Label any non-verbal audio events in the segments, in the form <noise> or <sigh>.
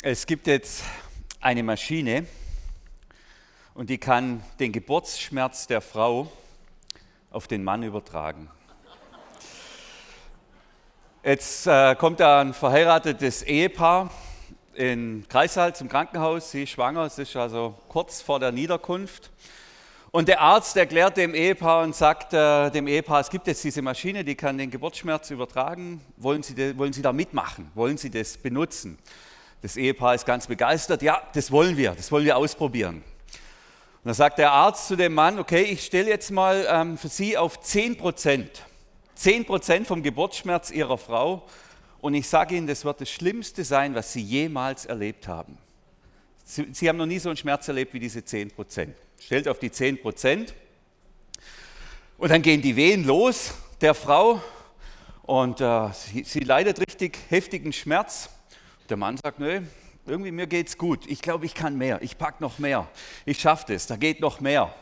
Es gibt jetzt eine Maschine und die kann den Geburtsschmerz der Frau auf den Mann übertragen. Jetzt äh, kommt da ein verheiratetes Ehepaar in Kreissaal zum Krankenhaus. Sie ist schwanger, es ist also kurz vor der Niederkunft. Und der Arzt erklärt dem Ehepaar und sagt äh, dem Ehepaar, es gibt jetzt diese Maschine, die kann den Geburtsschmerz übertragen. Wollen Sie, wollen Sie da mitmachen? Wollen Sie das benutzen? Das Ehepaar ist ganz begeistert. Ja, das wollen wir, das wollen wir ausprobieren. Und dann sagt der Arzt zu dem Mann, okay, ich stelle jetzt mal ähm, für Sie auf 10 Prozent. 10 Prozent vom Geburtsschmerz Ihrer Frau. Und ich sage Ihnen, das wird das Schlimmste sein, was Sie jemals erlebt haben. Sie, Sie haben noch nie so einen Schmerz erlebt wie diese 10 Prozent. Stellt auf die 10 Prozent. Und dann gehen die Wehen los der Frau und äh, sie, sie leidet richtig heftigen Schmerz. Der Mann sagt, nö, irgendwie mir geht's gut. Ich glaube, ich kann mehr. Ich pack noch mehr. Ich schaffe das. Da geht noch mehr.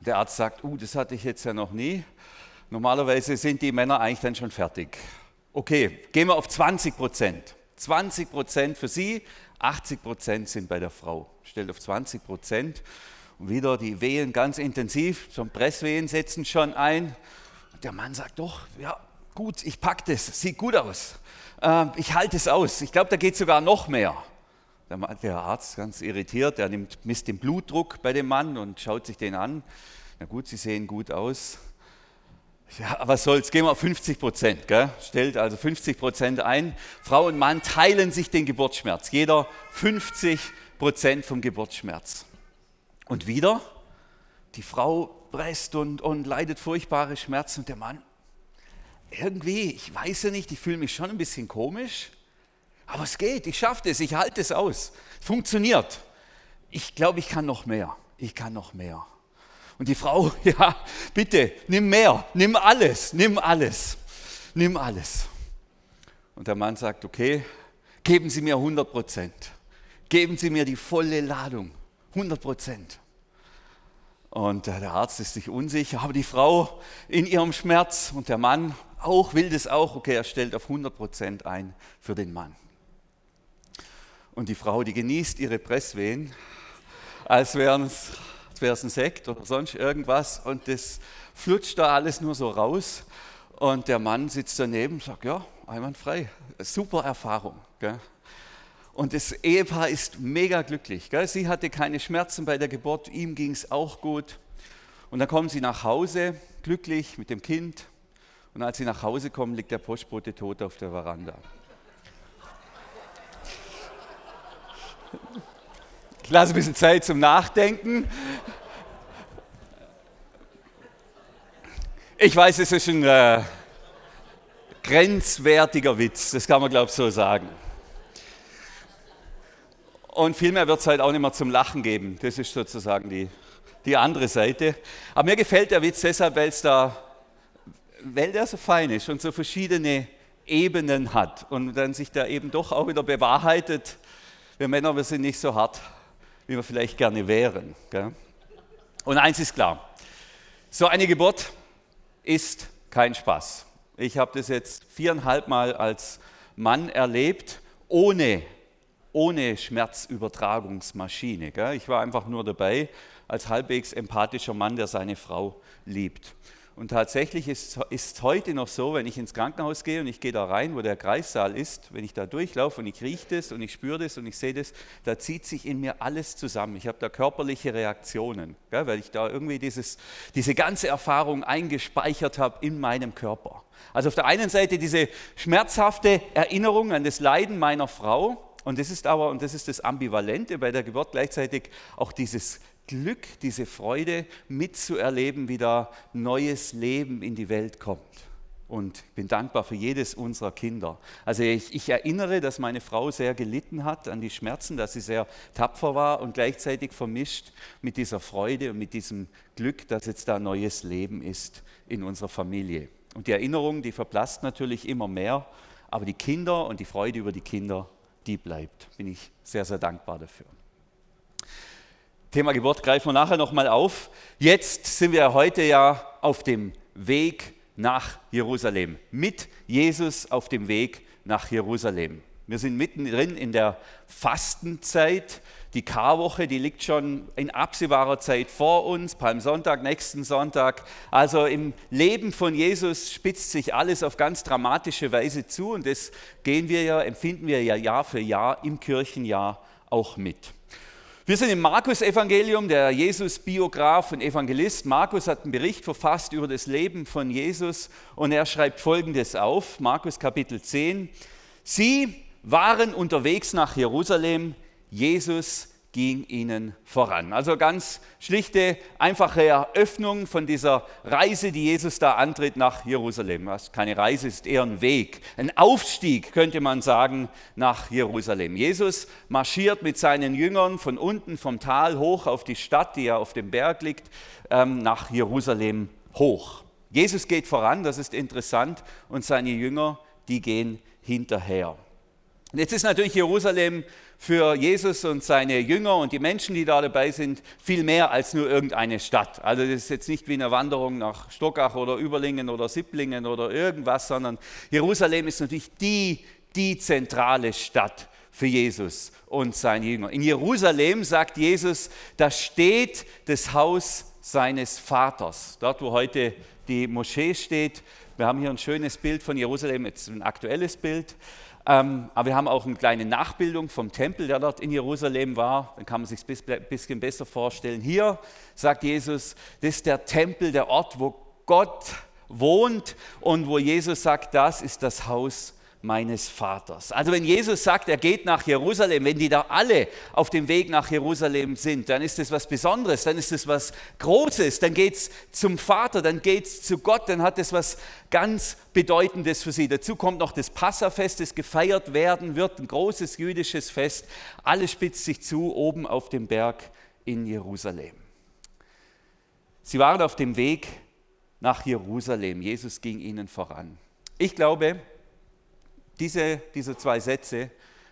Der Arzt sagt, uh, das hatte ich jetzt ja noch nie. Normalerweise sind die Männer eigentlich dann schon fertig. Okay, gehen wir auf 20 Prozent. 20 Prozent für Sie, 80 Prozent sind bei der Frau. Stellt auf 20 Prozent. Und wieder die Wehen ganz intensiv, zum Presswehen setzen schon ein. Und der Mann sagt, doch, ja, gut, ich packe das, sieht gut aus äh, ich halte es aus. Ich glaube, da geht sogar noch mehr. Der Arzt ganz irritiert, der nimmt, misst den Blutdruck bei dem Mann und schaut sich den an. Na gut, Sie sehen gut aus. Ja, was soll's, gehen wir auf 50 Prozent. Stellt also 50 Prozent ein. Frau und Mann teilen sich den Geburtsschmerz. Jeder 50 Prozent vom Geburtsschmerz. Und wieder, die Frau presst und, und leidet furchtbare Schmerzen und der Mann irgendwie, ich weiß ja nicht, ich fühle mich schon ein bisschen komisch, aber es geht, ich schaffe es, ich halte es aus. Funktioniert. Ich glaube, ich kann noch mehr. Ich kann noch mehr. Und die Frau, <laughs> ja, bitte, nimm mehr, nimm alles, nimm alles, nimm alles. Und der Mann sagt, okay, geben Sie mir 100 Prozent. Geben Sie mir die volle Ladung, 100 Prozent. Und der Arzt ist sich unsicher, aber die Frau in ihrem Schmerz und der Mann auch, will das auch, okay, er stellt auf 100% ein für den Mann. Und die Frau, die genießt ihre Presswehen, als wäre es ein Sekt oder sonst irgendwas und das flutscht da alles nur so raus und der Mann sitzt daneben und sagt, ja, einwandfrei, super Erfahrung. Gell? Und das Ehepaar ist mega glücklich. Gell? Sie hatte keine Schmerzen bei der Geburt, ihm ging es auch gut. Und dann kommen sie nach Hause, glücklich mit dem Kind. Und als sie nach Hause kommen, liegt der Postbote tot auf der Veranda. Ich lasse ein bisschen Zeit zum Nachdenken. Ich weiß, es ist ein äh, grenzwertiger Witz, das kann man, glaube ich, so sagen. Und vielmehr wird es halt auch nicht mehr zum Lachen geben. Das ist sozusagen die, die andere Seite. Aber mir gefällt der Witz deshalb, weil es da weil der so fein ist und so verschiedene Ebenen hat und dann sich da eben doch auch wieder bewahrheitet, wir Männer, wir sind nicht so hart, wie wir vielleicht gerne wären. Gell? Und eins ist klar, so eine Geburt ist kein Spaß. Ich habe das jetzt viereinhalb Mal als Mann erlebt, ohne, ohne Schmerzübertragungsmaschine. Gell? Ich war einfach nur dabei als halbwegs empathischer Mann, der seine Frau liebt. Und tatsächlich ist es heute noch so, wenn ich ins Krankenhaus gehe und ich gehe da rein, wo der Kreissaal ist, wenn ich da durchlaufe und ich rieche das und ich spüre das und ich sehe das, da zieht sich in mir alles zusammen. Ich habe da körperliche Reaktionen, gell, weil ich da irgendwie dieses, diese ganze Erfahrung eingespeichert habe in meinem Körper. Also auf der einen Seite diese schmerzhafte Erinnerung an das Leiden meiner Frau und das ist aber, und das ist das Ambivalente bei der Geburt gleichzeitig auch dieses Glück, diese Freude mitzuerleben, wie da neues Leben in die Welt kommt. Und ich bin dankbar für jedes unserer Kinder. Also ich, ich, erinnere, dass meine Frau sehr gelitten hat an die Schmerzen, dass sie sehr tapfer war und gleichzeitig vermischt mit dieser Freude und mit diesem Glück, dass jetzt da neues Leben ist in unserer Familie. Und die Erinnerung, die verblasst natürlich immer mehr, aber die Kinder und die Freude über die Kinder, die bleibt. Bin ich sehr, sehr dankbar dafür. Thema Geburt greifen wir nachher nochmal auf. Jetzt sind wir heute ja auf dem Weg nach Jerusalem. Mit Jesus auf dem Weg nach Jerusalem. Wir sind mittendrin in der Fastenzeit. Die Karwoche, die liegt schon in absehbarer Zeit vor uns, Palmsonntag, nächsten Sonntag. Also im Leben von Jesus spitzt sich alles auf ganz dramatische Weise zu und das gehen wir ja, empfinden wir ja Jahr für Jahr im Kirchenjahr auch mit. Wir sind im Markus-Evangelium, der Jesus-Biograf und Evangelist. Markus hat einen Bericht verfasst über das Leben von Jesus und er schreibt Folgendes auf, Markus Kapitel 10. Sie waren unterwegs nach Jerusalem, Jesus ging ihnen voran. Also ganz schlichte, einfache Eröffnung von dieser Reise, die Jesus da antritt nach Jerusalem. Was keine Reise ist, eher ein Weg, ein Aufstieg könnte man sagen nach Jerusalem. Jesus marschiert mit seinen Jüngern von unten vom Tal hoch auf die Stadt, die ja auf dem Berg liegt, ähm, nach Jerusalem hoch. Jesus geht voran, das ist interessant, und seine Jünger, die gehen hinterher. Jetzt ist natürlich Jerusalem für Jesus und seine Jünger und die Menschen, die da dabei sind, viel mehr als nur irgendeine Stadt. Also das ist jetzt nicht wie eine Wanderung nach Stockach oder Überlingen oder Sipplingen oder irgendwas, sondern Jerusalem ist natürlich die, die zentrale Stadt für Jesus und seine Jünger. In Jerusalem, sagt Jesus, da steht das Haus seines Vaters. Dort, wo heute die Moschee steht. Wir haben hier ein schönes Bild von Jerusalem, jetzt ein aktuelles Bild. Ähm, aber wir haben auch eine kleine Nachbildung vom Tempel, der dort in Jerusalem war. Dann kann man sich ein bisschen besser vorstellen. Hier sagt Jesus, das ist der Tempel, der Ort, wo Gott wohnt und wo Jesus sagt, das ist das Haus meines Vaters. Also wenn Jesus sagt, er geht nach Jerusalem, wenn die da alle auf dem Weg nach Jerusalem sind, dann ist das was Besonderes, dann ist das was Großes, dann geht es zum Vater, dann geht es zu Gott, dann hat es was ganz Bedeutendes für sie. Dazu kommt noch das Passafest, das gefeiert werden wird, ein großes jüdisches Fest. Alles spitzt sich zu oben auf dem Berg in Jerusalem. Sie waren auf dem Weg nach Jerusalem. Jesus ging ihnen voran. Ich glaube, diese, diese zwei Sätze,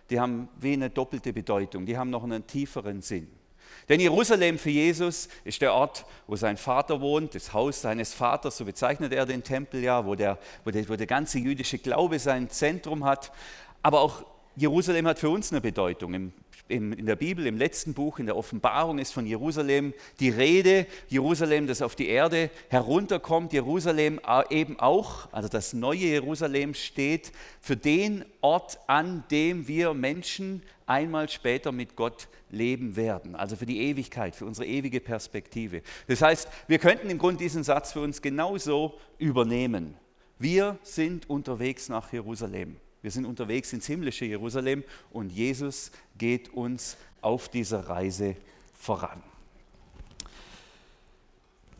die haben wie eine doppelte Bedeutung, die haben noch einen tieferen Sinn. Denn Jerusalem für Jesus ist der Ort, wo sein Vater wohnt, das Haus seines Vaters, so bezeichnet er den Tempel ja, wo der, wo der, wo der ganze jüdische Glaube sein Zentrum hat. Aber auch Jerusalem hat für uns eine Bedeutung. Im in der Bibel, im letzten Buch, in der Offenbarung ist von Jerusalem die Rede. Jerusalem, das auf die Erde herunterkommt. Jerusalem eben auch, also das neue Jerusalem steht für den Ort, an dem wir Menschen einmal später mit Gott leben werden. Also für die Ewigkeit, für unsere ewige Perspektive. Das heißt, wir könnten im Grunde diesen Satz für uns genauso übernehmen. Wir sind unterwegs nach Jerusalem. Wir sind unterwegs ins himmlische Jerusalem und Jesus geht uns auf dieser Reise voran.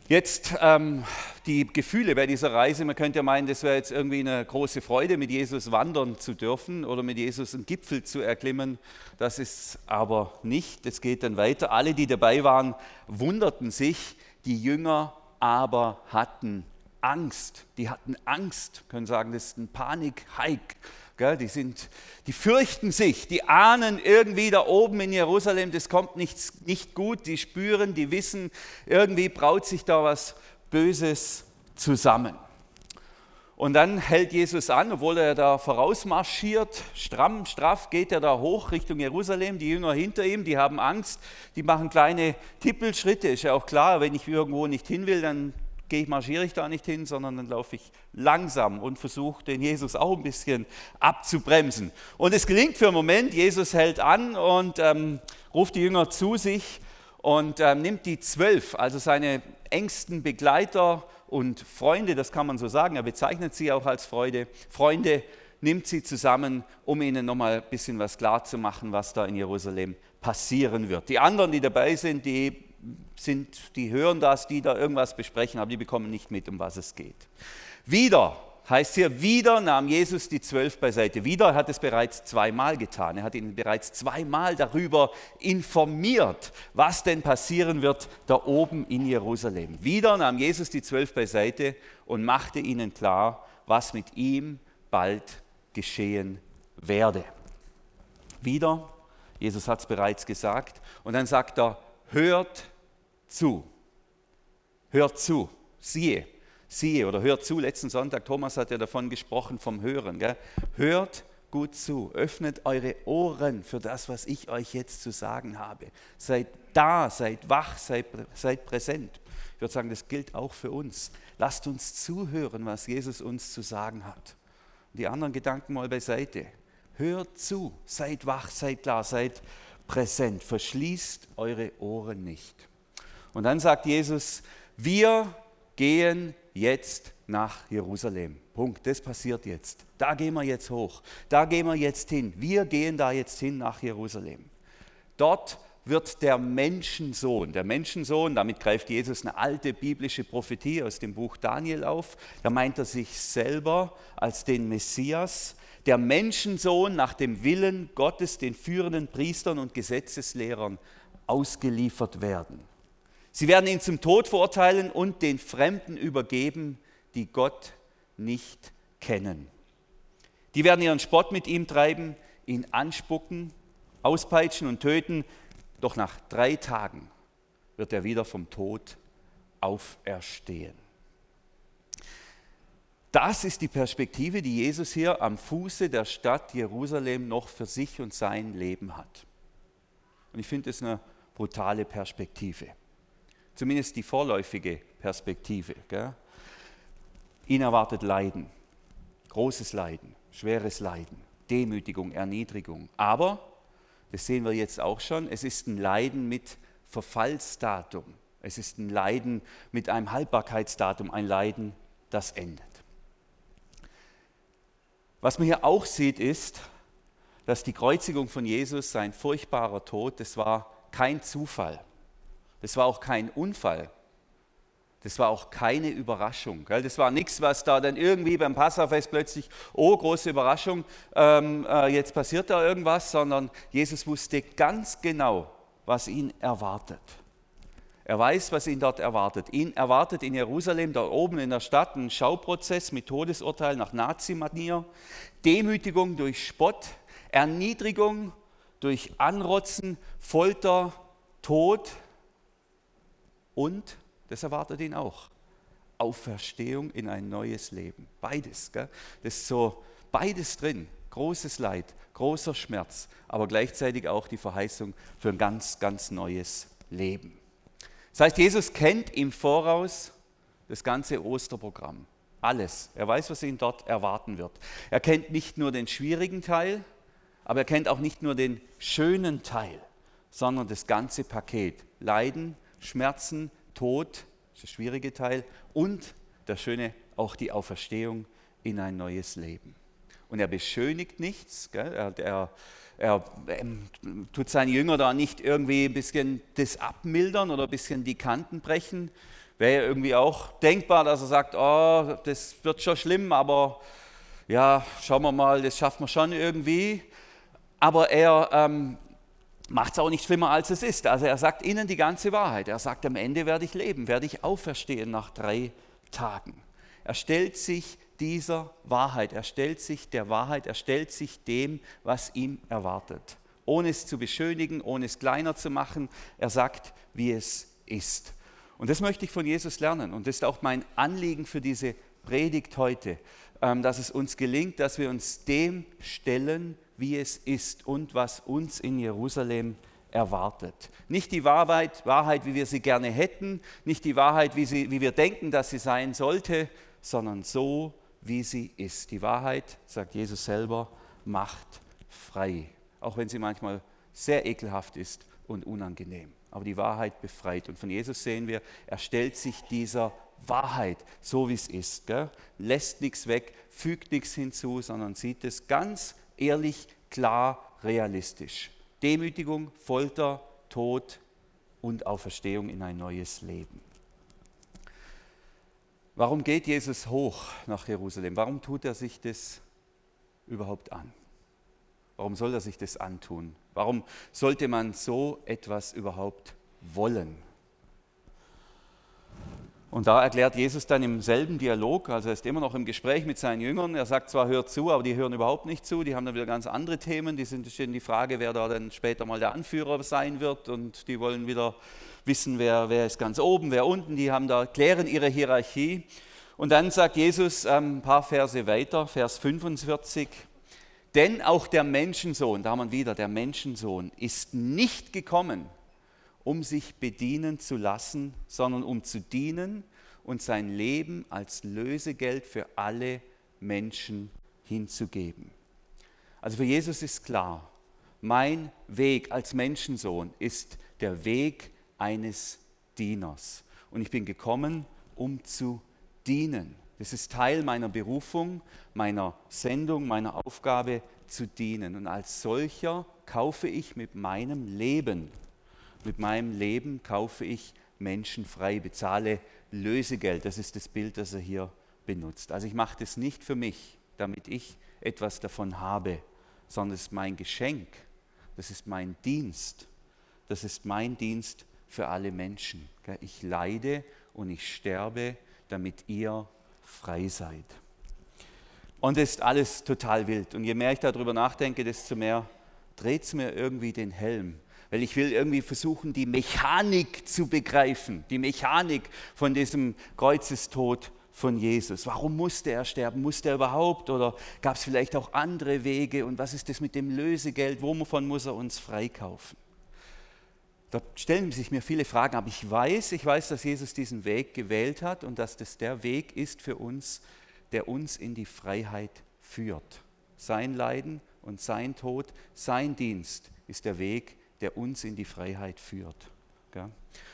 Jetzt ähm, die Gefühle bei dieser Reise. Man könnte ja meinen, das wäre jetzt irgendwie eine große Freude, mit Jesus wandern zu dürfen oder mit Jesus einen Gipfel zu erklimmen. Das ist aber nicht. Es geht dann weiter. Alle, die dabei waren, wunderten sich. Die Jünger aber hatten Angst. Die hatten Angst, können sagen, das ist ein Panik-Hike. Gell, die, sind, die fürchten sich, die ahnen irgendwie da oben in Jerusalem, das kommt nicht, nicht gut, die spüren, die wissen, irgendwie braut sich da was Böses zusammen. Und dann hält Jesus an, obwohl er da vorausmarschiert, stramm, straff geht er da hoch Richtung Jerusalem, die Jünger hinter ihm, die haben Angst, die machen kleine Tippelschritte, ist ja auch klar, wenn ich irgendwo nicht hin will, dann gehe ich, marschiere ich da nicht hin, sondern dann laufe ich langsam und versuche den Jesus auch ein bisschen abzubremsen. Und es gelingt für einen Moment, Jesus hält an und ähm, ruft die Jünger zu sich und ähm, nimmt die zwölf, also seine engsten Begleiter und Freunde, das kann man so sagen, er bezeichnet sie auch als Freude, Freunde, nimmt sie zusammen, um ihnen nochmal ein bisschen was klar zu machen, was da in Jerusalem passieren wird. Die anderen, die dabei sind, die sind, die hören das, die da irgendwas besprechen, aber die bekommen nicht mit, um was es geht. Wieder heißt hier, wieder nahm Jesus die zwölf beiseite. Wieder hat es bereits zweimal getan. Er hat ihnen bereits zweimal darüber informiert, was denn passieren wird da oben in Jerusalem. Wieder nahm Jesus die zwölf beiseite und machte ihnen klar, was mit ihm bald geschehen werde. Wieder, Jesus hat es bereits gesagt, und dann sagt er, hört zu. Hört zu. Siehe. Siehe oder hört zu. Letzten Sonntag, Thomas hat ja davon gesprochen, vom Hören. Gell? Hört gut zu, öffnet eure Ohren für das, was ich euch jetzt zu sagen habe. Seid da, seid wach, seid, seid präsent. Ich würde sagen, das gilt auch für uns. Lasst uns zuhören, was Jesus uns zu sagen hat. Die anderen Gedanken mal beiseite. Hört zu, seid wach, seid klar, seid präsent. Verschließt eure Ohren nicht. Und dann sagt Jesus, wir gehen jetzt nach Jerusalem. Punkt. Das passiert jetzt. Da gehen wir jetzt hoch. Da gehen wir jetzt hin. Wir gehen da jetzt hin nach Jerusalem. Dort wird der Menschensohn, der Menschensohn, damit greift Jesus eine alte biblische Prophetie aus dem Buch Daniel auf, da meint er sich selber als den Messias, der Menschensohn nach dem Willen Gottes den führenden Priestern und Gesetzeslehrern ausgeliefert werden. Sie werden ihn zum Tod verurteilen und den Fremden übergeben, die Gott nicht kennen. Die werden ihren Spott mit ihm treiben, ihn anspucken, auspeitschen und töten, doch nach drei Tagen wird er wieder vom Tod auferstehen. Das ist die Perspektive, die Jesus hier am Fuße der Stadt Jerusalem noch für sich und sein Leben hat. Und ich finde es eine brutale Perspektive. Zumindest die vorläufige Perspektive. Gell? Ihn erwartet Leiden, großes Leiden, schweres Leiden, Demütigung, Erniedrigung. Aber das sehen wir jetzt auch schon, es ist ein Leiden mit Verfallsdatum. Es ist ein Leiden mit einem Haltbarkeitsdatum, ein Leiden, das endet. Was man hier auch sieht, ist, dass die Kreuzigung von Jesus, sein furchtbarer Tod, das war kein Zufall. Das war auch kein Unfall. Das war auch keine Überraschung. Das war nichts, was da dann irgendwie beim Passafest plötzlich, oh, große Überraschung, ähm, äh, jetzt passiert da irgendwas, sondern Jesus wusste ganz genau, was ihn erwartet. Er weiß, was ihn dort erwartet. Ihn erwartet in Jerusalem, da oben in der Stadt, ein Schauprozess mit Todesurteil nach Nazi-Manier, Demütigung durch Spott, Erniedrigung durch Anrotzen, Folter, Tod und das erwartet ihn auch. Auferstehung in ein neues Leben. Beides. Gell? Das ist so beides drin. Großes Leid, großer Schmerz, aber gleichzeitig auch die Verheißung für ein ganz, ganz neues Leben. Das heißt, Jesus kennt im Voraus das ganze Osterprogramm. Alles. Er weiß, was ihn dort erwarten wird. Er kennt nicht nur den schwierigen Teil, aber er kennt auch nicht nur den schönen Teil, sondern das ganze Paket. Leiden, Schmerzen, Tod, das ist der schwierige Teil, und der schöne, auch die Auferstehung in ein neues Leben. Und er beschönigt nichts, gell? er, er, er ähm, tut seinen Jünger da nicht irgendwie ein bisschen das abmildern oder ein bisschen die Kanten brechen. Wäre ja irgendwie auch denkbar, dass er sagt, oh, das wird schon schlimm, aber ja, schauen wir mal, das schaffen wir schon irgendwie. Aber er ähm, macht es auch nicht schlimmer, als es ist. Also er sagt ihnen die ganze Wahrheit. Er sagt, am Ende werde ich leben, werde ich auferstehen nach drei Tagen. Er stellt sich dieser Wahrheit, er stellt sich der Wahrheit, er stellt sich dem, was ihm erwartet. Ohne es zu beschönigen, ohne es kleiner zu machen. Er sagt, wie es ist. Und das möchte ich von Jesus lernen. Und das ist auch mein Anliegen für diese Predigt heute, dass es uns gelingt, dass wir uns dem stellen, wie es ist und was uns in Jerusalem erwartet. Nicht die Wahrheit, Wahrheit, wie wir sie gerne hätten, nicht die Wahrheit, wie, sie, wie wir denken, dass sie sein sollte, sondern so, wie sie ist. Die Wahrheit, sagt Jesus selber, macht frei, auch wenn sie manchmal sehr ekelhaft ist und unangenehm. Aber die Wahrheit befreit. Und von Jesus sehen wir, er stellt sich dieser Wahrheit, so wie es ist. Gell? Lässt nichts weg, fügt nichts hinzu, sondern sieht es ganz ehrlich, klar, realistisch. Demütigung, Folter, Tod und Auferstehung in ein neues Leben. Warum geht Jesus hoch nach Jerusalem? Warum tut er sich das überhaupt an? Warum soll er sich das antun? Warum sollte man so etwas überhaupt wollen? Und da erklärt Jesus dann im selben Dialog, also er ist immer noch im Gespräch mit seinen Jüngern, er sagt zwar, hört zu, aber die hören überhaupt nicht zu, die haben dann wieder ganz andere Themen, die sind stehen die Frage, wer da dann später mal der Anführer sein wird und die wollen wieder wissen, wer, wer ist ganz oben, wer unten, die haben da, klären ihre Hierarchie. Und dann sagt Jesus ähm, ein paar Verse weiter, Vers 45, Denn auch der Menschensohn, da haben wir wieder, der Menschensohn ist nicht gekommen, um sich bedienen zu lassen, sondern um zu dienen und sein Leben als Lösegeld für alle Menschen hinzugeben. Also für Jesus ist klar, mein Weg als Menschensohn ist der Weg eines Dieners. Und ich bin gekommen, um zu dienen. Das ist Teil meiner Berufung, meiner Sendung, meiner Aufgabe zu dienen. Und als solcher kaufe ich mit meinem Leben, mit meinem Leben kaufe ich Menschen frei, bezahle Lösegeld. Das ist das Bild, das er hier benutzt. Also ich mache das nicht für mich, damit ich etwas davon habe, sondern es ist mein Geschenk, das ist mein Dienst, das ist mein Dienst für alle Menschen. Ich leide und ich sterbe, damit ihr frei seid. Und es ist alles total wild. Und je mehr ich darüber nachdenke, desto mehr dreht es mir irgendwie den Helm. Weil ich will irgendwie versuchen, die Mechanik zu begreifen, die Mechanik von diesem Kreuzestod von Jesus. Warum musste er sterben? Musste er überhaupt? Oder gab es vielleicht auch andere Wege? Und was ist das mit dem Lösegeld? Wovon muss er uns freikaufen? Da stellen sich mir viele Fragen, aber ich weiß, ich weiß, dass Jesus diesen Weg gewählt hat und dass das der Weg ist für uns, der uns in die Freiheit führt. Sein Leiden und sein Tod, sein Dienst ist der Weg, der uns in die Freiheit führt.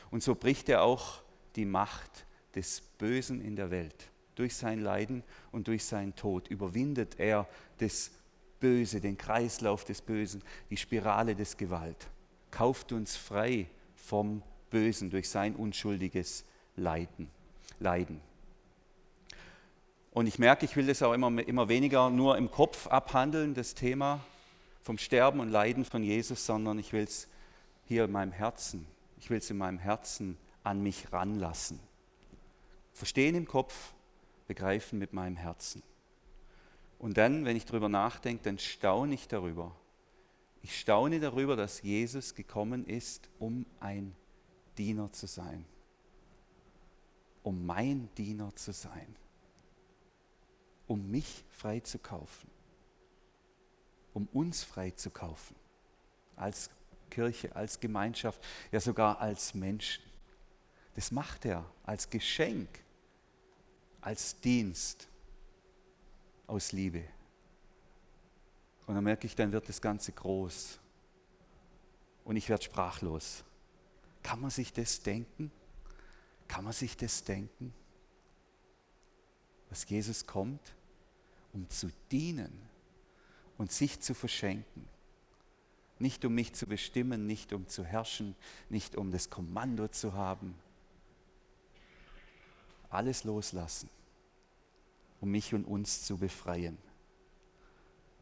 Und so bricht er auch die Macht des Bösen in der Welt. Durch sein Leiden und durch seinen Tod überwindet er das Böse, den Kreislauf des Bösen, die Spirale des Gewalt kauft uns frei vom Bösen durch sein unschuldiges Leiden. Leiden. Und ich merke, ich will das auch immer, immer weniger nur im Kopf abhandeln, das Thema vom Sterben und Leiden von Jesus, sondern ich will es hier in meinem Herzen, ich will es in meinem Herzen an mich ranlassen. Verstehen im Kopf, begreifen mit meinem Herzen. Und dann, wenn ich darüber nachdenke, dann staune ich darüber, ich staune darüber, dass Jesus gekommen ist, um ein Diener zu sein. Um mein Diener zu sein. Um mich frei zu kaufen. Um uns frei zu kaufen. Als Kirche, als Gemeinschaft, ja sogar als Menschen. Das macht er als Geschenk, als Dienst aus Liebe. Und dann merke ich, dann wird das Ganze groß. Und ich werde sprachlos. Kann man sich das denken? Kann man sich das denken? Dass Jesus kommt, um zu dienen und sich zu verschenken. Nicht um mich zu bestimmen, nicht um zu herrschen, nicht um das Kommando zu haben. Alles loslassen, um mich und uns zu befreien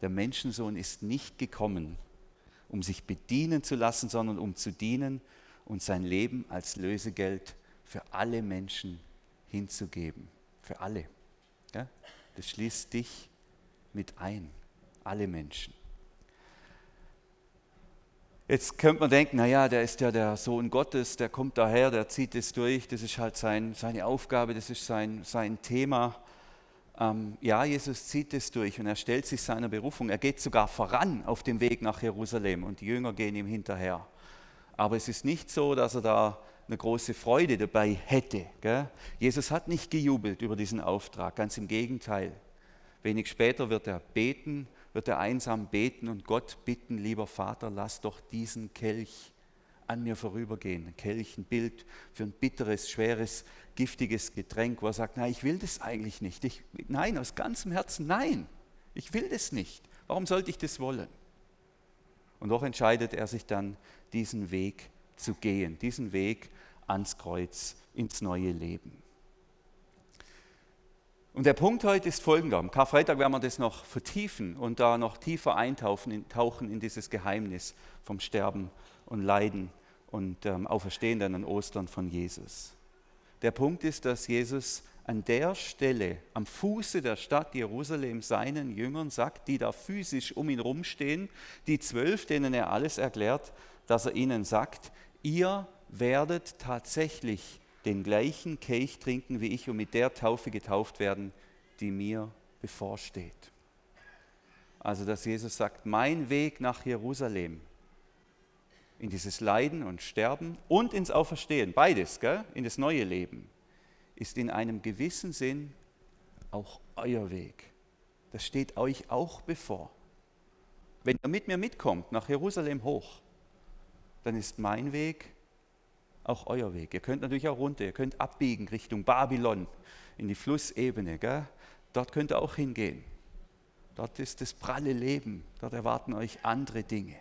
der Menschensohn ist nicht gekommen, um sich bedienen zu lassen, sondern um zu dienen und sein Leben als Lösegeld für alle Menschen hinzugeben. Für alle. Ja? Das schließt dich mit ein, alle Menschen. Jetzt könnte man denken, naja, der ist ja der Sohn Gottes, der kommt daher, der zieht es durch, das ist halt sein, seine Aufgabe, das ist sein, sein Thema ähm, ja, Jesus zieht es durch und er stellt sich seiner Berufung. Er geht sogar voran auf dem Weg nach Jerusalem und die Jünger gehen ihm hinterher. Aber es ist nicht so, dass er da eine große Freude dabei hätte. Gell? Jesus hat nicht gejubelt über diesen Auftrag, ganz im Gegenteil. Wenig später wird er beten, wird er einsam beten und Gott bitten, lieber Vater, lass doch diesen Kelch an mir vorübergehen. Ein Kelch, ein Bild für ein bitteres, schweres, giftiges Getränk, wo er sagt, nein, ich will das eigentlich nicht. Ich, nein, aus ganzem Herzen, nein, ich will das nicht. Warum sollte ich das wollen? Und doch entscheidet er sich dann, diesen Weg zu gehen, diesen Weg ans Kreuz, ins neue Leben. Und der Punkt heute ist folgender. Am Karfreitag werden wir das noch vertiefen und da noch tiefer eintauchen in, tauchen in dieses Geheimnis vom Sterben und Leiden und ähm, Auferstehen dann an Ostern von Jesus. Der Punkt ist, dass Jesus an der Stelle am Fuße der Stadt Jerusalem seinen Jüngern sagt, die da physisch um ihn rumstehen, die zwölf, denen er alles erklärt, dass er ihnen sagt, ihr werdet tatsächlich den gleichen Kelch trinken wie ich und mit der Taufe getauft werden, die mir bevorsteht. Also, dass Jesus sagt, mein Weg nach Jerusalem, in dieses Leiden und Sterben und ins Auferstehen, beides, gell? in das neue Leben, ist in einem gewissen Sinn auch euer Weg. Das steht euch auch bevor. Wenn ihr mit mir mitkommt nach Jerusalem hoch, dann ist mein Weg auch euer Weg. Ihr könnt natürlich auch runter, ihr könnt abbiegen Richtung Babylon, in die Flussebene. Gell? Dort könnt ihr auch hingehen. Dort ist das pralle Leben, dort erwarten euch andere Dinge.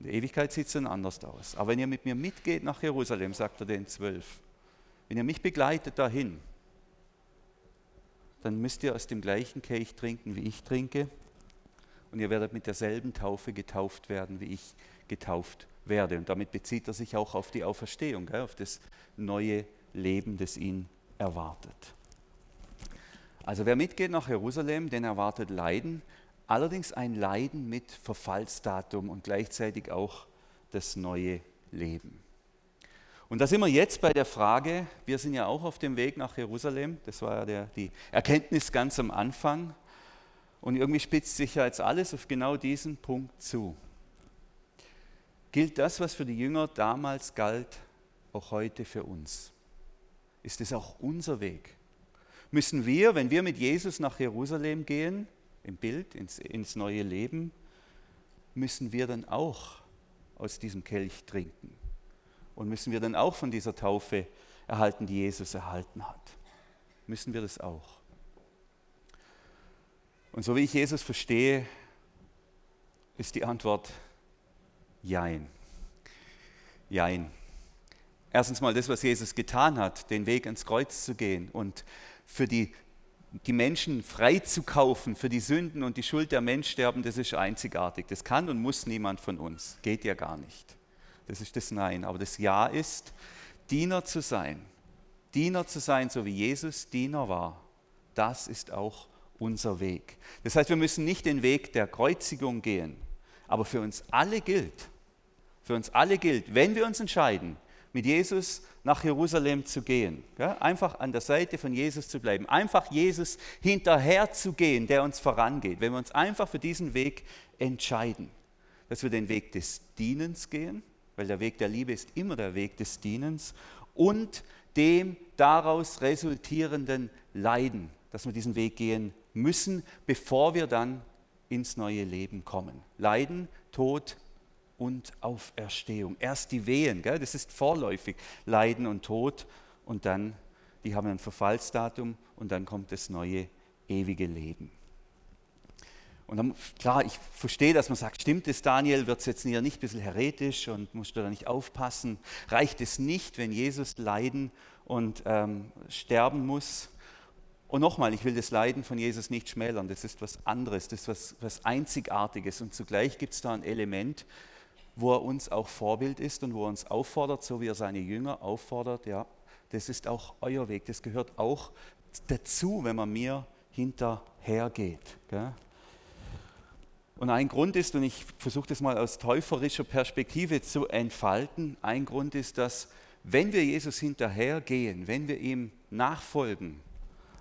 In der Ewigkeit sieht es dann anders aus. Aber wenn ihr mit mir mitgeht nach Jerusalem, sagt er den Zwölf, wenn ihr mich begleitet dahin, dann müsst ihr aus dem gleichen Kelch trinken, wie ich trinke. Und ihr werdet mit derselben Taufe getauft werden, wie ich getauft werde. Und damit bezieht er sich auch auf die Auferstehung, auf das neue Leben, das ihn erwartet. Also wer mitgeht nach Jerusalem, den erwartet Leiden, allerdings ein Leiden mit Verfallsdatum und gleichzeitig auch das neue Leben. Und da sind wir jetzt bei der Frage, wir sind ja auch auf dem Weg nach Jerusalem, das war ja der, die Erkenntnis ganz am Anfang, und irgendwie spitzt sich ja jetzt alles auf genau diesen Punkt zu. Gilt das, was für die Jünger damals galt, auch heute für uns? Ist es auch unser Weg? Müssen wir, wenn wir mit Jesus nach Jerusalem gehen, im Bild, ins, ins neue Leben, müssen wir dann auch aus diesem Kelch trinken? Und müssen wir dann auch von dieser Taufe erhalten, die Jesus erhalten hat? Müssen wir das auch? Und so wie ich Jesus verstehe, ist die Antwort Jein. Jein. Erstens mal das, was Jesus getan hat, den Weg ans Kreuz zu gehen und für die, die Menschen freizukaufen, für die Sünden und die Schuld der Menschen sterben, das ist einzigartig. Das kann und muss niemand von uns. Geht ja gar nicht. Das ist das Nein. Aber das Ja ist, Diener zu sein. Diener zu sein, so wie Jesus Diener war. Das ist auch unser Weg. Das heißt, wir müssen nicht den Weg der Kreuzigung gehen, aber für uns alle gilt, für uns alle gilt, wenn wir uns entscheiden, mit Jesus nach Jerusalem zu gehen, ja, einfach an der Seite von Jesus zu bleiben, einfach Jesus hinterher zu gehen, der uns vorangeht, wenn wir uns einfach für diesen Weg entscheiden, dass wir den Weg des Dienens gehen, weil der Weg der Liebe ist immer der Weg des Dienens und dem daraus resultierenden Leiden, dass wir diesen Weg gehen müssen, bevor wir dann ins neue Leben kommen. Leiden, Tod und Auferstehung. Erst die Wehen, gell? das ist vorläufig, Leiden und Tod und dann, die haben ein Verfallsdatum und dann kommt das neue ewige Leben. Und dann, klar, ich verstehe, dass man sagt, stimmt es, Daniel, wird es jetzt hier nicht ein bisschen heretisch und musst du da nicht aufpassen? Reicht es nicht, wenn Jesus leiden und ähm, sterben muss? Und nochmal, ich will das Leiden von Jesus nicht schmälern, das ist was anderes, das ist was, was Einzigartiges. Und zugleich gibt es da ein Element, wo er uns auch Vorbild ist und wo er uns auffordert, so wie er seine Jünger auffordert, ja, das ist auch euer Weg, das gehört auch dazu, wenn man mir hinterhergeht. Und ein Grund ist, und ich versuche das mal aus täuferischer Perspektive zu entfalten, ein Grund ist, dass wenn wir Jesus hinterhergehen, wenn wir ihm nachfolgen,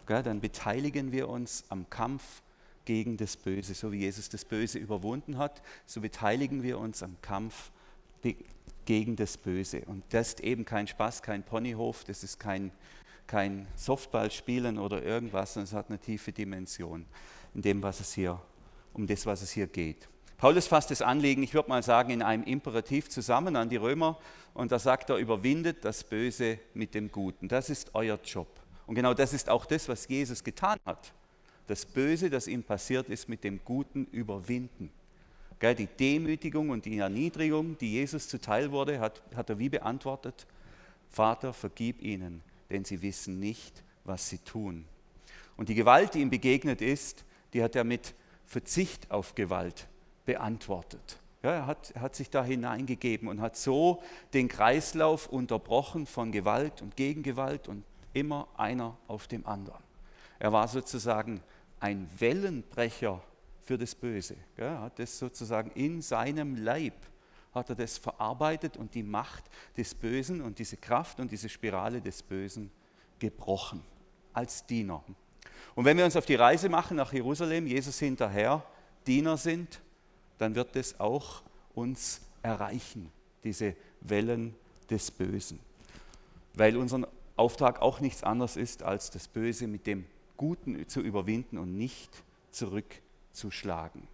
dann beteiligen wir uns am Kampf gegen das Böse. So wie Jesus das Böse überwunden hat, so beteiligen wir uns am Kampf gegen das Böse. Und das ist eben kein Spaß, kein Ponyhof, das ist kein, kein Softballspielen oder irgendwas, sondern es hat eine tiefe Dimension in dem, was es hier, um das, was es hier geht. Paulus fasst das Anliegen, ich würde mal sagen, in einem Imperativ zusammen an die Römer und da sagt er, überwindet das Böse mit dem Guten. Das ist euer Job. Und genau das ist auch das, was Jesus getan hat. Das Böse, das ihm passiert ist, mit dem Guten überwinden. Die Demütigung und die Erniedrigung, die Jesus zuteil wurde, hat, hat er wie beantwortet? Vater, vergib ihnen, denn sie wissen nicht, was sie tun. Und die Gewalt, die ihm begegnet ist, die hat er mit Verzicht auf Gewalt beantwortet. Ja, er, hat, hat sich da hineingegeben und hat so den Kreislauf unterbrochen von Gewalt und Gegengewalt und immer einer auf dem anderen. Er war sozusagen ein Wellenbrecher für das Böse. Er hat das sozusagen in seinem Leib hat er das verarbeitet und die Macht des Bösen und diese Kraft und diese Spirale des Bösen gebrochen als Diener. Und wenn wir uns auf die Reise machen nach Jerusalem, Jesus hinterher, Diener sind, dann wird es auch uns erreichen, diese Wellen des Bösen. Weil unser Auftrag auch nichts anderes ist, als das Böse mit dem Guten zu überwinden und nicht zurückzuschlagen.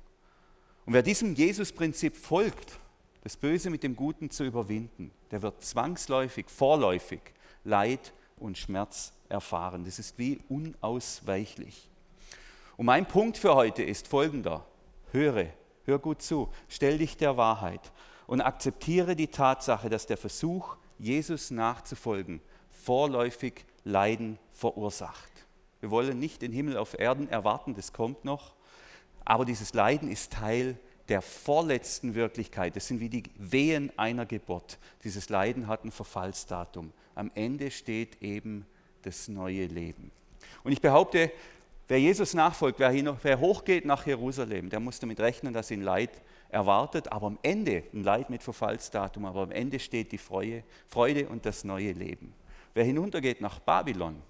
Und wer diesem Jesus-Prinzip folgt, das Böse mit dem Guten zu überwinden, der wird zwangsläufig, vorläufig Leid und Schmerz erfahren. Das ist wie unausweichlich. Und mein Punkt für heute ist folgender. Höre, hör gut zu, stell dich der Wahrheit und akzeptiere die Tatsache, dass der Versuch, Jesus nachzufolgen, vorläufig Leiden verursacht. Wir wollen nicht den Himmel auf Erden erwarten, das kommt noch, aber dieses Leiden ist Teil der vorletzten Wirklichkeit. Das sind wie die Wehen einer Geburt. Dieses Leiden hat ein Verfallsdatum. Am Ende steht eben das neue Leben. Und ich behaupte, wer Jesus nachfolgt, wer, hin, wer hochgeht nach Jerusalem, der muss damit rechnen, dass ihn Leid erwartet, aber am Ende, ein Leid mit Verfallsdatum, aber am Ende steht die Freude, Freude und das neue Leben. Wer hinuntergeht nach Babylon,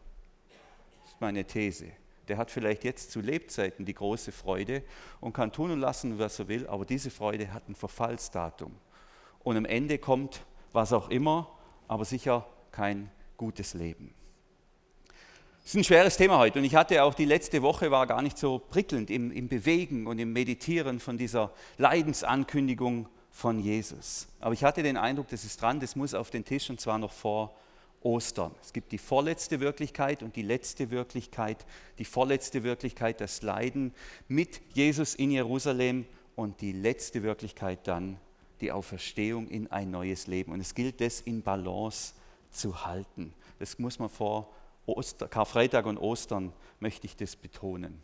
ist meine These, der hat vielleicht jetzt zu Lebzeiten die große Freude und kann tun und lassen, was er will, aber diese Freude hat ein Verfallsdatum. Und am Ende kommt was auch immer, aber sicher kein gutes Leben. Es ist ein schweres Thema heute und ich hatte auch die letzte Woche war gar nicht so prickelnd im, im Bewegen und im Meditieren von dieser Leidensankündigung von Jesus. Aber ich hatte den Eindruck, das ist dran, das muss auf den Tisch und zwar noch vor Ostern. Es gibt die vorletzte Wirklichkeit und die letzte Wirklichkeit. Die vorletzte Wirklichkeit, das Leiden mit Jesus in Jerusalem und die letzte Wirklichkeit dann die Auferstehung in ein neues Leben. Und es gilt, das in Balance zu halten. Das muss man vor Oster, Karfreitag und Ostern, möchte ich das betonen.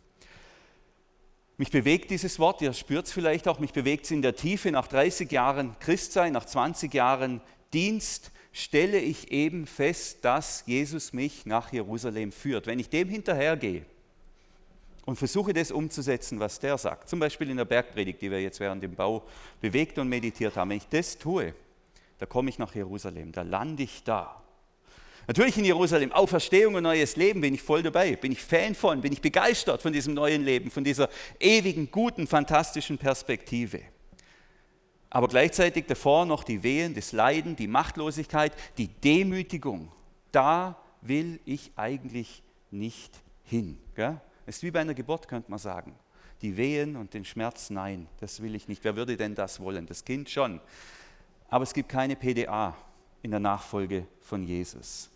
Mich bewegt dieses Wort, ihr spürt es vielleicht auch, mich bewegt es in der Tiefe. Nach 30 Jahren Christsein, nach 20 Jahren Dienst, stelle ich eben fest, dass Jesus mich nach Jerusalem führt. Wenn ich dem hinterhergehe und versuche das umzusetzen, was der sagt, zum Beispiel in der Bergpredigt, die wir jetzt während dem Bau bewegt und meditiert haben, wenn ich das tue, da komme ich nach Jerusalem, da lande ich da. Natürlich in Jerusalem, Auferstehung und neues Leben bin ich voll dabei, bin ich Fan von, bin ich begeistert von diesem neuen Leben, von dieser ewigen, guten, fantastischen Perspektive aber gleichzeitig davor noch die Wehen, das Leiden, die Machtlosigkeit, die Demütigung. Da will ich eigentlich nicht hin. Gell? Es ist wie bei einer Geburt, könnte man sagen. Die Wehen und den Schmerz, nein, das will ich nicht. Wer würde denn das wollen? Das Kind schon. Aber es gibt keine PDA in der Nachfolge von Jesus.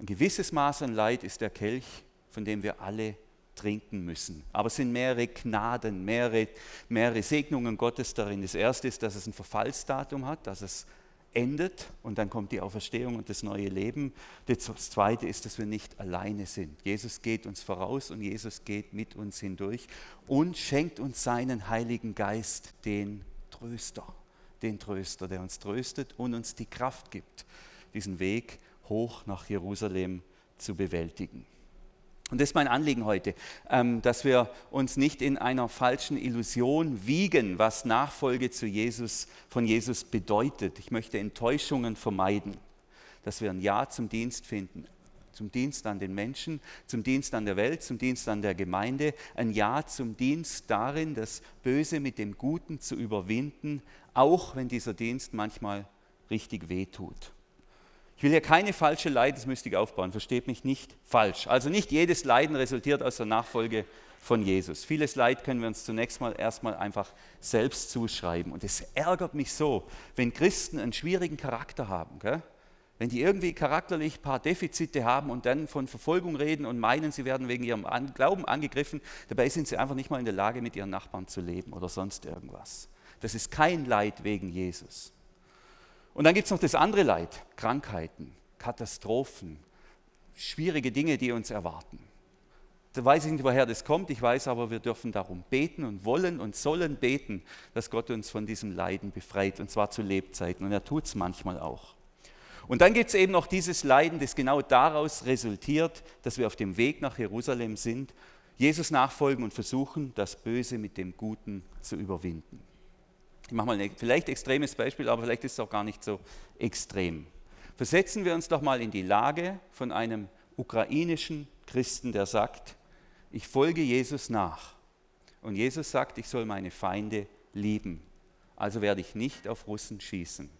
Ein gewisses Maß an Leid ist der Kelch, von dem wir alle trinken müssen. Aber es sind mehrere Gnaden, mehrere, mehrere Segnungen Gottes darin. Das erste ist, dass es ein Verfallsdatum hat, dass es endet und dann kommt die Auferstehung und das neue Leben. Das zweite ist, dass wir nicht alleine sind. Jesus geht uns voraus und Jesus geht mit uns hindurch und schenkt uns seinen Heiligen Geist, den Tröster, den Tröster, der uns tröstet und uns die Kraft gibt, diesen Weg hoch nach Jerusalem zu bewältigen. Und das ist mein Anliegen heute, ähm, dass wir uns nicht in einer falschen Illusion wiegen, was Nachfolge zu Jesus, von Jesus bedeutet. Ich möchte Enttäuschungen vermeiden, dass wir ein Ja zum Dienst finden, zum Dienst an den Menschen, zum Dienst an der Welt, zum Dienst an der Gemeinde, ein Ja zum Dienst darin, das Böse mit dem Guten zu überwinden, auch wenn dieser Dienst manchmal richtig wehtut. Ich will hier keine falsche Leidensmystik aufbauen, versteht mich nicht falsch. Also nicht jedes Leiden resultiert aus der Nachfolge von Jesus. Vieles Leid können wir uns zunächst mal erstmal einfach selbst zuschreiben. Und es ärgert mich so, wenn Christen einen schwierigen Charakter haben. Gell? Wenn die irgendwie charakterlich ein paar Defizite haben und dann von Verfolgung reden und meinen, sie werden wegen ihrem Glauben angegriffen, dabei sind sie einfach nicht mal in der Lage, mit ihren Nachbarn zu leben oder sonst irgendwas. Das ist kein Leid wegen Jesus. Und dann gibt es noch das andere Leid, Krankheiten, Katastrophen, schwierige Dinge, die uns erwarten. Da weiß ich nicht, woher das kommt, ich weiß aber, wir dürfen darum beten und wollen und sollen beten, dass Gott uns von diesem Leiden befreit, und zwar zu Lebzeiten. Und er tut es manchmal auch. Und dann gibt es eben noch dieses Leiden, das genau daraus resultiert, dass wir auf dem Weg nach Jerusalem sind, Jesus nachfolgen und versuchen, das Böse mit dem Guten zu überwinden. Ich mache mal ein vielleicht extremes Beispiel, aber vielleicht ist es auch gar nicht so extrem. Versetzen wir uns doch mal in die Lage von einem ukrainischen Christen, der sagt, ich folge Jesus nach Und Jesus sagt, ich soll meine Feinde lieben. Also werde ich nicht auf Russen schießen.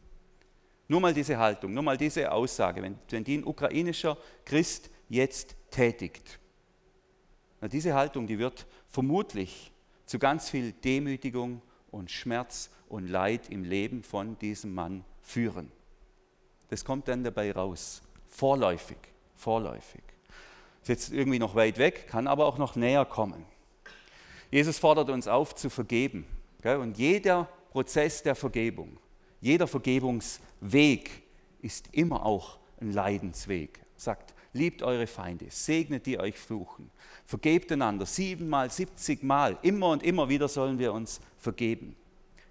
Nur mal diese Haltung, nur mal diese Aussage, wenn, wenn die ein ukrainischer Christ jetzt tätigt. Na, diese Haltung, die wird vermutlich zu ganz viel Demütigung und Schmerz und Leid im Leben von diesem Mann führen. Das kommt dann dabei raus. Vorläufig, vorläufig. Ist jetzt irgendwie noch weit weg, kann aber auch noch näher kommen. Jesus fordert uns auf zu vergeben. Und jeder Prozess der Vergebung, jeder Vergebungsweg ist immer auch ein Leidensweg. Sagt, liebt eure Feinde, segnet die euch fluchen, vergebt einander siebenmal, siebzigmal, immer und immer wieder sollen wir uns vergeben.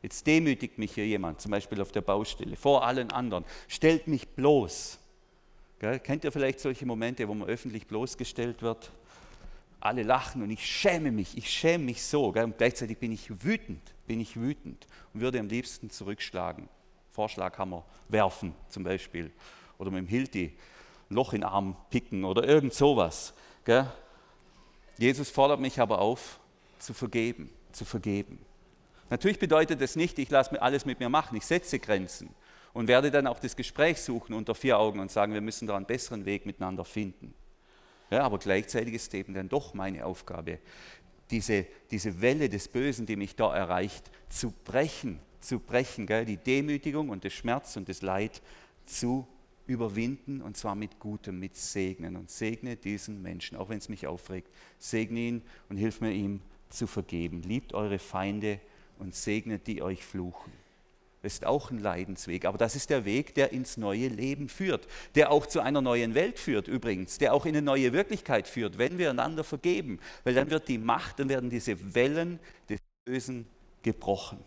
Jetzt demütigt mich hier jemand, zum Beispiel auf der Baustelle, vor allen anderen, stellt mich bloß. Gell? Kennt ihr vielleicht solche Momente, wo man öffentlich bloßgestellt wird? Alle lachen und ich schäme mich, ich schäme mich so. Gell? Und gleichzeitig bin ich wütend, bin ich wütend und würde am liebsten zurückschlagen. Vorschlaghammer werfen zum Beispiel oder mit dem Hilti ein Loch in den Arm picken oder irgend sowas. Gell? Jesus fordert mich aber auf, zu vergeben, zu vergeben. Natürlich bedeutet das nicht, ich lasse alles mit mir machen, ich setze Grenzen und werde dann auch das Gespräch suchen unter vier Augen und sagen, wir müssen da einen besseren Weg miteinander finden. Ja, aber gleichzeitig ist eben dann doch meine Aufgabe, diese, diese Welle des Bösen, die mich da erreicht, zu brechen, zu brechen, gell? die Demütigung und das Schmerz und das Leid zu überwinden und zwar mit Gutem, mit Segnen und segne diesen Menschen, auch wenn es mich aufregt, segne ihn und hilf mir ihm zu vergeben. Liebt eure Feinde und segnet die euch fluchen. Das ist auch ein Leidensweg, aber das ist der Weg, der ins neue Leben führt, der auch zu einer neuen Welt führt übrigens, der auch in eine neue Wirklichkeit führt, wenn wir einander vergeben, weil dann wird die Macht, dann werden diese Wellen des Bösen gebrochen.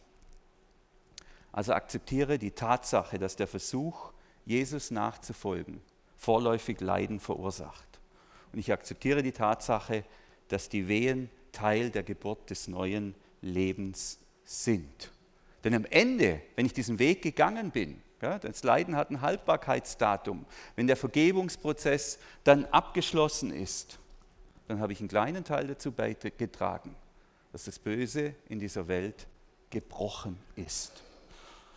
Also akzeptiere die Tatsache, dass der Versuch, Jesus nachzufolgen, vorläufig Leiden verursacht. Und ich akzeptiere die Tatsache, dass die Wehen Teil der Geburt des neuen Lebens sind. Denn am Ende, wenn ich diesen Weg gegangen bin, ja, das Leiden hat ein Haltbarkeitsdatum, wenn der Vergebungsprozess dann abgeschlossen ist, dann habe ich einen kleinen Teil dazu beigetragen, dass das Böse in dieser Welt gebrochen ist.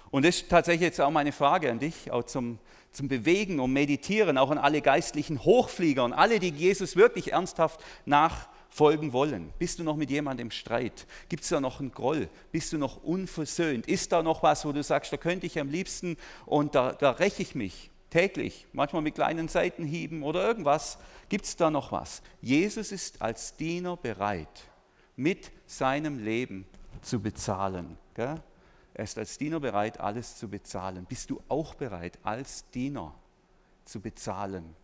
Und das ist tatsächlich jetzt auch meine Frage an dich, auch zum, zum Bewegen und Meditieren, auch an alle geistlichen Hochflieger und alle, die Jesus wirklich ernsthaft nach folgen wollen? Bist du noch mit jemandem im Streit? Gibt es da noch einen Groll? Bist du noch unversöhnt? Ist da noch was, wo du sagst, da könnte ich am liebsten und da, da räche ich mich täglich, manchmal mit kleinen Seitenhieben oder irgendwas? Gibt es da noch was? Jesus ist als Diener bereit, mit seinem Leben zu bezahlen. Gell? Er ist als Diener bereit, alles zu bezahlen. Bist du auch bereit, als Diener zu bezahlen?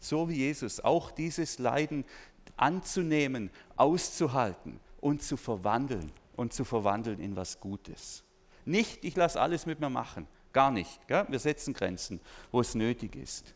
So wie Jesus auch dieses Leiden anzunehmen, auszuhalten und zu verwandeln und zu verwandeln in was Gutes. Nicht, ich lasse alles mit mir machen, gar nicht. Gell? Wir setzen Grenzen, wo es nötig ist.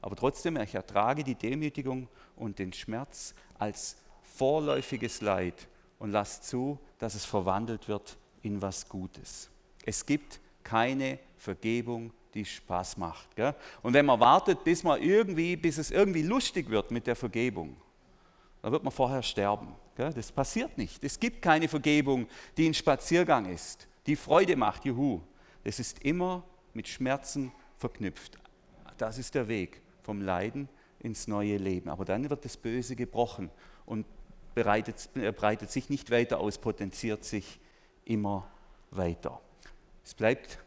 Aber trotzdem, ich ertrage die Demütigung und den Schmerz als vorläufiges Leid und lasse zu, dass es verwandelt wird in was Gutes. Es gibt keine Vergebung, die Spaß macht. Gell? Und wenn man wartet, bis man irgendwie, bis es irgendwie lustig wird mit der Vergebung, da wird man vorher sterben. Das passiert nicht. Es gibt keine Vergebung, die ein Spaziergang ist, die Freude macht, juhu. Es ist immer mit Schmerzen verknüpft. Das ist der Weg vom Leiden ins neue Leben. Aber dann wird das Böse gebrochen und breitet, breitet sich nicht weiter aus, potenziert sich immer weiter. Es bleibt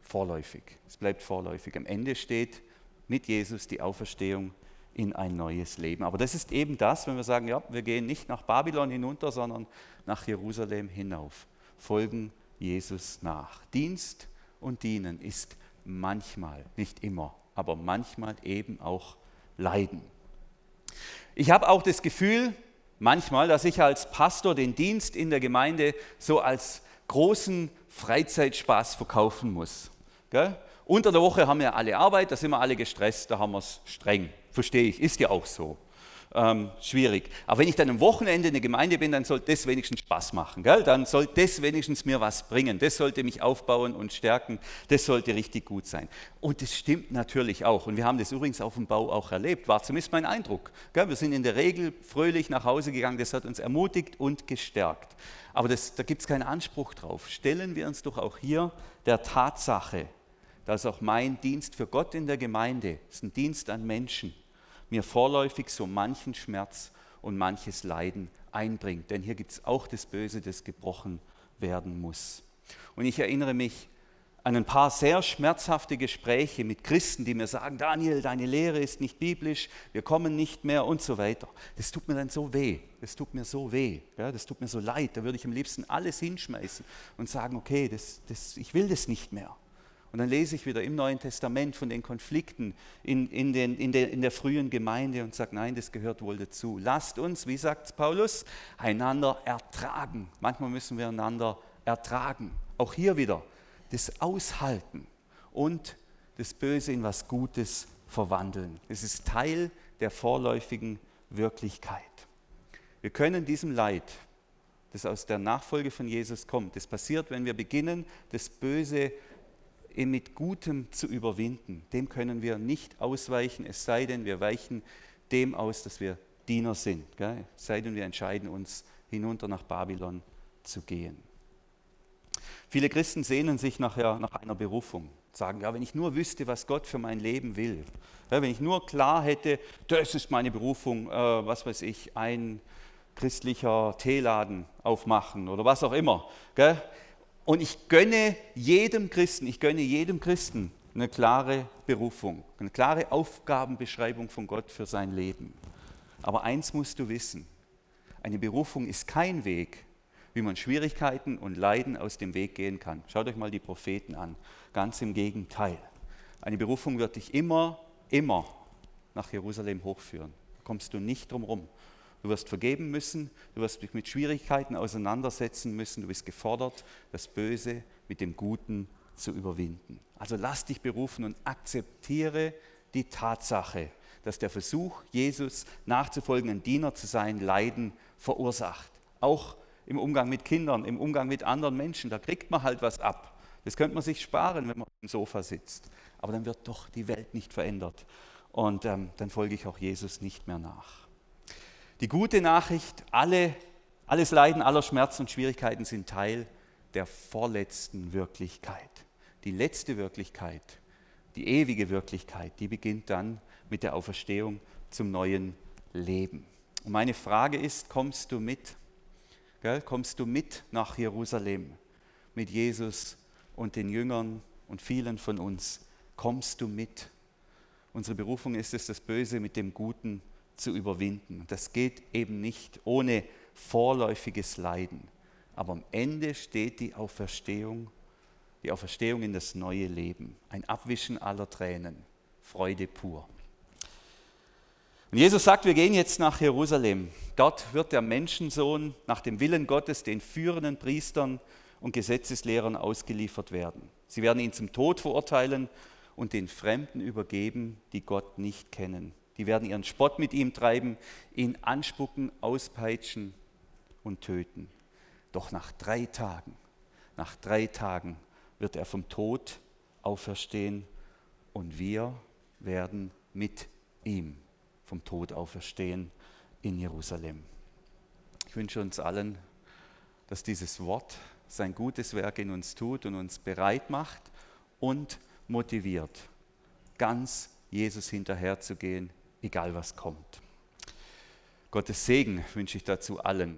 vorläufig. Es bleibt vorläufig. Am Ende steht mit Jesus die Auferstehung in ein neues Leben. Aber das ist eben das, wenn wir sagen, ja, wir gehen nicht nach Babylon hinunter, sondern nach Jerusalem hinauf, folgen Jesus nach. Dienst und Dienen ist manchmal, nicht immer, aber manchmal eben auch Leiden. Ich habe auch das Gefühl, manchmal, dass ich als Pastor den Dienst in der Gemeinde so als großen Freizeitspaß verkaufen muss. Gell? Unter der Woche haben wir alle Arbeit, da sind wir alle gestresst, da haben wir es streng. Verstehe ich, ist ja auch so. ähm, schwierig. Aber wenn ich dann am Wochenende in der Gemeinde bin, dann soll das wenigstens Spaß machen. Gell? Dann soll das wenigstens mir was bringen. Das sollte mich aufbauen und stärken. Das sollte richtig gut sein. Und das stimmt natürlich auch. Und wir haben das übrigens auf dem Bau auch erlebt. War zumindest mein Eindruck. Gell? Wir sind in der Regel fröhlich nach Hause gegangen. Das hat uns ermutigt und gestärkt. Aber das, da gibt es keinen Anspruch drauf. Stellen wir uns doch auch hier der Tatsache, dass auch mein Dienst für Gott in der Gemeinde ist ein Dienst an Menschen mir vorläufig so manchen Schmerz und manches Leiden einbringt. Denn hier gibt es auch das Böse, das gebrochen werden muss. Und ich erinnere mich an ein paar sehr schmerzhafte Gespräche mit Christen, die mir sagen, Daniel, deine Lehre ist nicht biblisch, wir kommen nicht mehr und so weiter. Das tut mir dann so weh, das tut mir so weh, ja, das tut mir so leid. Da würde ich am liebsten alles hinschmeißen und sagen, okay, das, das, ich will das nicht mehr. Und dann lese ich wieder im Neuen Testament von den Konflikten in, in, den, in, der, in der frühen Gemeinde und sage, nein, das gehört wohl dazu. Lasst uns, wie sagt Paulus, einander ertragen. Manchmal müssen wir einander ertragen. Auch hier wieder das Aushalten und das Böse in was Gutes verwandeln. Es ist Teil der vorläufigen Wirklichkeit. Wir können diesem Leid, das aus der Nachfolge von Jesus kommt, das passiert, wenn wir beginnen, das Böse zu mit Gutem zu überwinden. Dem können wir nicht ausweichen, es sei denn, wir weichen dem aus, dass wir Diener sind. Gell? Es sei denn, wir entscheiden uns, hinunter nach Babylon zu gehen. Viele Christen sehnen sich nachher nach einer Berufung, sagen, ja, wenn ich nur wüsste, was Gott für mein Leben will, ja, wenn ich nur klar hätte, das ist meine Berufung, äh, was weiß ich, ein christlicher Teeladen aufmachen oder was auch immer. Gell? Und ich gönne jedem Christen, ich gönne jedem Christen eine klare Berufung, eine klare Aufgabenbeschreibung von Gott für sein Leben. Aber eins musst du wissen, eine Berufung ist kein Weg, wie man Schwierigkeiten und Leiden aus dem Weg gehen kann. Schaut euch mal die Propheten an. Ganz im Gegenteil. Eine Berufung wird dich immer, immer nach Jerusalem hochführen. Da kommst du nicht drum herum. Du wirst vergeben müssen, du wirst dich mit Schwierigkeiten auseinandersetzen müssen, du bist gefordert, das Böse mit dem Guten zu überwinden. Also lass dich berufen und akzeptiere die Tatsache, dass der Versuch, Jesus nachzufolgen, ein Diener zu sein, Leiden verursacht. Auch im Umgang mit Kindern, im Umgang mit anderen Menschen, da kriegt man halt was ab. Das könnte man sich sparen, wenn man auf dem Sofa sitzt. Aber dann wird doch die Welt nicht verändert. Und ähm, dann folge ich auch Jesus nicht mehr nach. Die gute Nachricht, alle, alles Leiden, aller Schmerzen und Schwierigkeiten sind Teil der vorletzten Wirklichkeit. Die letzte Wirklichkeit, die ewige Wirklichkeit, die beginnt dann mit der Auferstehung zum neuen Leben. Und meine Frage ist, kommst du mit? Gell? Kommst du mit nach Jerusalem mit Jesus und den Jüngern und vielen von uns? Kommst du mit? Unsere Berufung ist es, das Böse mit dem Guten zu überwinden. Das geht eben nicht ohne vorläufiges Leiden. Aber am Ende steht die Auferstehung, die Auferstehung in das neue Leben, ein Abwischen aller Tränen, Freude pur. Und Jesus sagt, wir gehen jetzt nach Jerusalem. Dort wird der Menschensohn nach dem Willen Gottes den führenden Priestern und Gesetzeslehrern ausgeliefert werden. Sie werden ihn zum Tod verurteilen und den Fremden übergeben, die Gott nicht kennen. Die werden ihren Spott mit ihm treiben, ihn anspucken, auspeitschen und töten. Doch nach drei Tagen, nach drei Tagen wird er vom Tod auferstehen und wir werden mit ihm vom Tod auferstehen in Jerusalem. Ich wünsche uns allen, dass dieses Wort sein gutes Werk in uns tut und uns bereit macht und motiviert, ganz Jesus hinterherzugehen egal was kommt. Gottes Segen wünsche ich dazu allen.